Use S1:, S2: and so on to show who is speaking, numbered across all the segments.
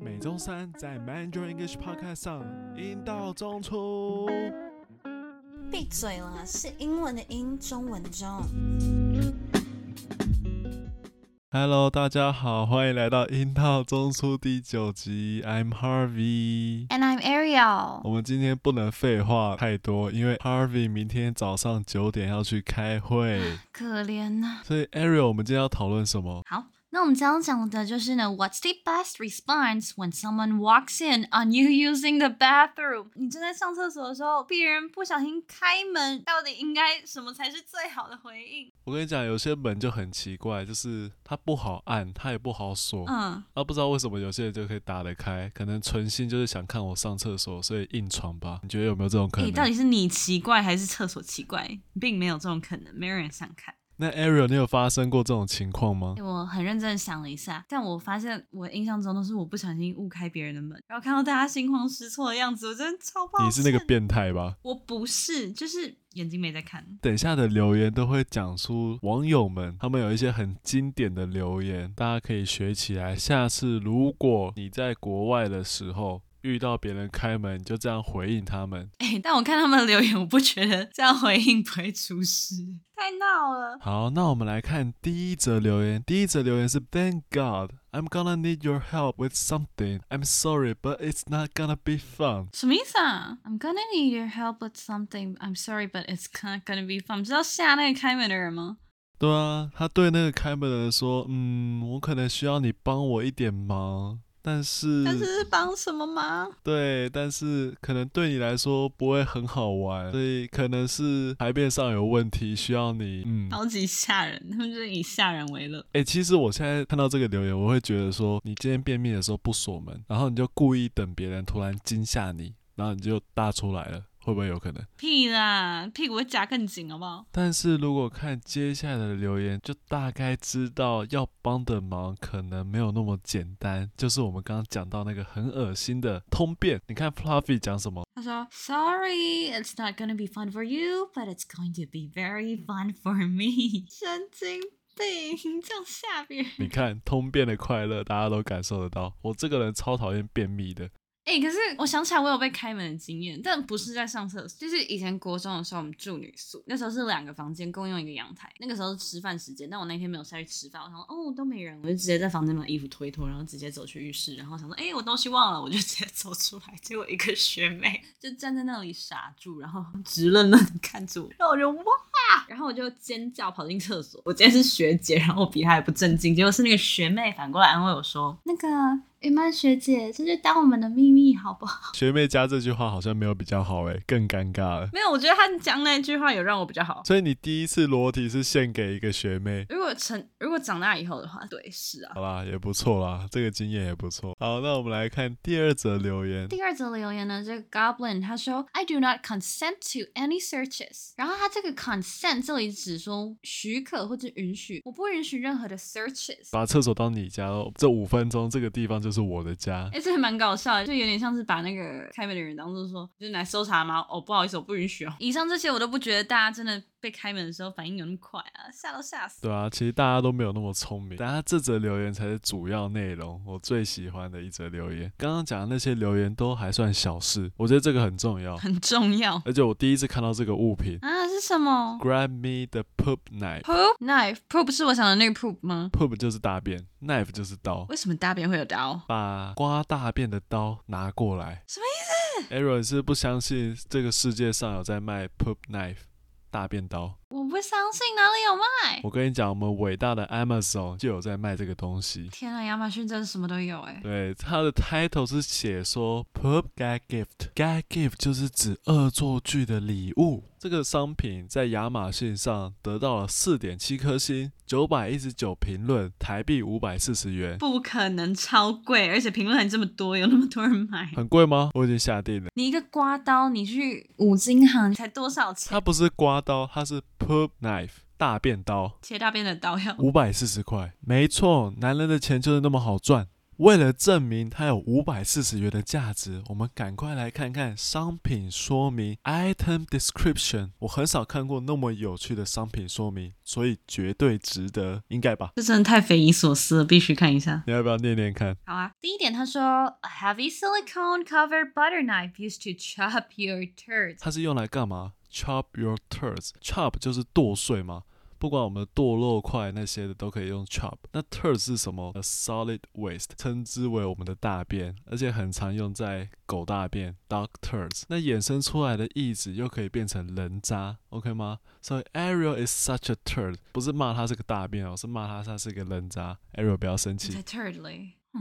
S1: 每周三在 Mandarin English Podcast 上，英道中出。
S2: 闭嘴了，是英文的英，中文的中。
S1: Hello，大家好，欢迎来到英道中出第九集。I'm Harvey，and
S2: I'm Ariel。
S1: 我们今天不能废话太多，因为 Harvey 明天早上九点要去开会，
S2: 可怜呐、啊。
S1: 所以 Ariel，我们今天要讨论什么？
S2: 好。那我们将讲的就是呢，What's the best response when someone walks in on you using the bathroom？你正在上厕所的时候，别人不小心开门，到底应该什么才是最好的回应？
S1: 我跟你讲，有些门就很奇怪，就是它不好按，它也不好锁。
S2: 嗯，
S1: 啊，不知道为什么有些人就可以打得开，可能存心就是想看我上厕所，所以硬闯吧？你觉得有没有这种可能？
S2: 欸，到底是你奇怪还是厕所奇怪？并没有这种可能，没有人想看。
S1: 那 Ariel，你有发生过这种情况吗？
S2: 我很认真想了一下，但我发现我印象中都是我不小心误开别人的门，然后看到大家心慌失措的样子，我真的超抱歉。
S1: 你是那个变态吧？
S2: 我不是，就是眼睛没在看。
S1: 等一下的留言都会讲出网友们他们有一些很经典的留言，大家可以学起来。下次如果你在国外的时候，遇到别人开门，你就这样回应他们。
S2: 哎、欸，但我看他们的留言，我不觉得这样回应不会出事，太闹了。
S1: 好，那我们来看第一则留言。第一则留言是 Thank God, I'm gonna need your help with something. I'm sorry, but it's not gonna be fun.
S2: 什么意思啊？I'm gonna need your help with something. I'm sorry, but it's not gonna be fun. 知道吓那个开门的人吗？
S1: 对啊，他对那个开门的人说：“嗯，我可能需要你帮我一点忙。”但是，
S2: 但是是帮什么忙？
S1: 对，但是可能对你来说不会很好玩，所以可能是排便上有问题，需要你。嗯，
S2: 超级吓人，他们就是以吓人为乐。
S1: 哎、欸，其实我现在看到这个留言，我会觉得说，你今天便秘的时候不锁门，然后你就故意等别人突然惊吓你，然后你就大出来了。会不会有可能？
S2: 屁啦，屁股会夹更紧，好不好？
S1: 但是如果看接下来的留言，就大概知道要帮的忙可能没有那么简单。就是我们刚刚讲到那个很恶心的通便。你看 Fluffy 讲什么？
S2: 他说：“Sorry, it's not gonna be fun for you, but it's going to be very fun for me。”神经病，这样吓别人。
S1: 你看通便的快乐，大家都感受得到。我这个人超讨厌便秘的。
S2: 哎、可是我想起来，我有被开门的经验，但不是在上厕所，就是以前国中的时候，我们住女宿，那时候是两个房间共用一个阳台，那个时候是吃饭时间，但我那天没有下去吃饭，我想说哦都没人，我就直接在房间把衣服脱脱，然后直接走去浴室，然后想说哎、我东西忘了，我就直接走出来，结果一个学妹就站在那里傻住，然后直愣愣的看着我，然后我就哇，然后我就尖叫跑进厕所，我今天是学姐，然后我比她还不正经，结果是那个学妹反过来安慰我说那个。雨曼学姐，这就当我们的秘密好不好？
S1: 学妹加这句话好像没有比较好诶，更尴尬了。
S2: 没有，我觉得她讲那句话有让我比较好。
S1: 所以你第一次裸体是献给一个学妹？
S2: 如果成，如果长大以后的话，对，是啊。
S1: 好啦，也不错啦，这个经验也不错。好，那我们来看第二则留言。
S2: 第二则留言呢，这个 Goblin 他说：“I do not consent to any searches。”然后他这个 consent 这里只说许可或者允许，我不允许任何的 searches。
S1: 把厕所当你家喽，这五分钟这个地方是我的家。
S2: 哎、这还蛮搞笑的，就有点像是把那个开门的人当做说，就是来搜查吗？哦，不好意思，我不允许哦。以上这些我都不觉得大家真的被开门的时候反应有那么快啊，吓都吓死。
S1: 对啊，其实大家都没有那么聪明。但他这则留言才是主要内容，我最喜欢的一则留言。刚刚讲的那些留言都还算小事，我觉得这个很重要，
S2: 很重要。
S1: 而且我第一次看到这个物品
S2: 啊，是什么
S1: ？Grab me the poop knife。
S2: Poop knife，poop 是我想的那个 poop 吗
S1: ？Poop 就是大便，knife 就是刀。
S2: 为什么大便会有刀？
S1: 把刮大便的刀拿过来，
S2: 什么意思
S1: ？Aaron 是不相信这个世界上有在卖 poop knife 大便刀。
S2: 我不相信哪里有卖。
S1: 我跟你讲，我们伟大的 Amazon 就有在卖这个东西。
S2: 天啊，亚马逊真的什么都有哎。
S1: 对，它的 title 是写说 “Pub Gag Gift，Gag Gift 就是指恶作剧的礼物。这个商品在亚马逊上得到了四点七颗星，九百一十九评论，台币五百四十元。
S2: 不可能超贵，而且评论还这么多，有那么多人买。
S1: 很贵吗？我已经下定了。
S2: 你一个刮刀，你去五金行才多少钱？
S1: 它不是刮刀，它是。Poop knife 大便刀，
S2: 切大便的刀要
S1: 五百四十块，没错，男人的钱就是那么好赚。为了证明它有五百四十元的价值，我们赶快来看看商品说明 （item description）。我很少看过那么有趣的商品说明，所以绝对值得，应该吧？
S2: 这真的太匪夷所思了，必须看一下。
S1: 你要不要念念看？
S2: 好啊，第一点他说，A heavy silicone covered butter knife used to chop your turds。
S1: 它是用来干嘛？Chop your turds，chop 就是剁碎吗？不管我们的剁肉块那些的都可以用 chop。那 turd 是什么？A solid waste，称之为我们的大便，而且很常用在狗大便 dog turds。那衍生出来的意思又可以变成人渣，OK 吗？So Ariel is such a turd，不是骂他是个大便哦，是骂他他是个人渣。Ariel 不要生气。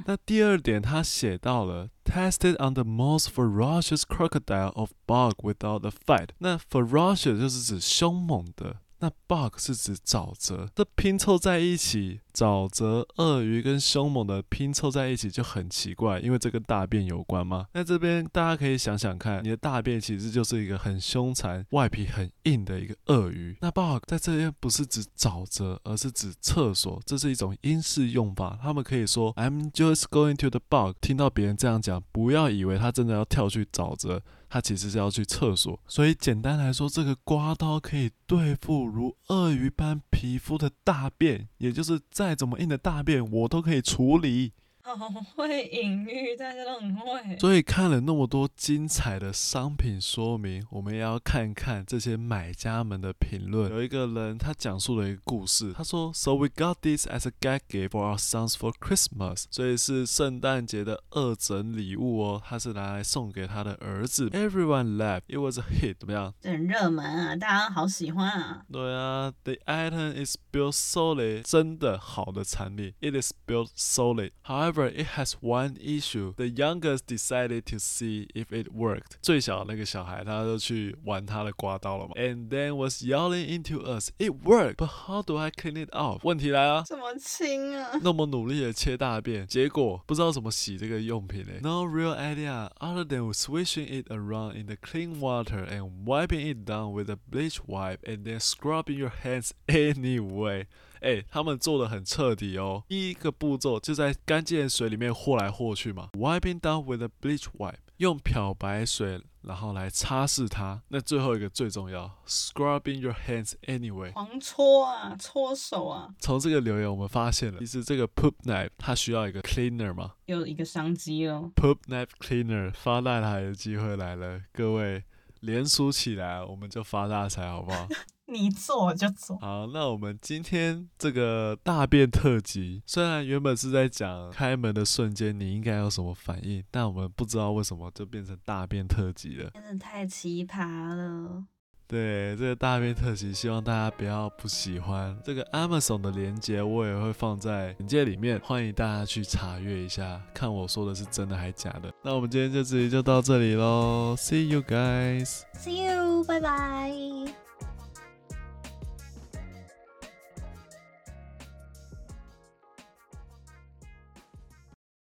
S1: 那第二点他写到了 tested on the most ferocious crocodile of bog without a fight。那 ferocious 就是指凶猛的。那 bog 是指沼泽，这拼凑在一起，沼泽、鳄鱼跟凶猛的拼凑在一起就很奇怪，因为这跟大便有关吗？那这边大家可以想想看，你的大便其实就是一个很凶残、外皮很硬的一个鳄鱼。那 bog 在这边不是指沼泽，而是指厕所，这是一种英式用法。他们可以说 I'm just going to the bog。听到别人这样讲，不要以为他真的要跳去沼泽。他其实是要去厕所，所以简单来说，这个刮刀可以对付如鳄鱼般皮肤的大便，也就是再怎么硬的大便，我都可以处理。
S2: 好会隐喻，大家都很会。
S1: 所以看了那么多精彩的商品说明，我们也要看看这些买家们的评论。有一个人他讲述了一个故事，他说：“So we got this as a gag gift for our sons for Christmas。”所以是圣诞节的二整礼物哦，他是拿来送给他的儿子。Everyone laughed. It was a hit. 怎么样？
S2: 这很热门啊，大家好喜欢啊。
S1: 对啊，The item is built solid. 真的好的产品，It is built solid. However, It has one issue. The youngest decided to see if it worked. 最小的那个小孩，他就去玩他的刮刀了嘛。And then was yelling into us. It worked, but how do I clean it off? 问题来了，
S2: 怎么清啊？
S1: 那么努力的切大便，结果不知道怎么洗这个用品嘞。No real idea other than swishing it around in the clean water and wiping it down with a bleach wipe and then scrubbing your hands anyway. 哎，他们做的很彻底哦。第一个步骤就在干净的水里面和来和去嘛，wiping down with a bleach wipe，用漂白水然后来擦拭它。那最后一个最重要，scrubbing your hands anyway，
S2: 狂搓啊，搓手啊。
S1: 从这个留言我们发现了，其实这个 poop knife 它需要一个 cleaner 嘛，
S2: 有一个商机哦。
S1: poop knife cleaner 发大财的机会来了，各位联署起来，我们就发大财，好不好？
S2: 你做就做。
S1: 好，那我们今天这个大便特辑，虽然原本是在讲开门的瞬间你应该有什么反应，但我们不知道为什么就变成大便特辑了。
S2: 真的太奇葩了。
S1: 对，这个大便特辑，希望大家不要不喜欢。这个 Amazon 的链接我也会放在简介里面，欢迎大家去查阅一下，看我说的是真的还是假的。那我们今天这集就到这里喽，See you guys，See
S2: you，拜拜。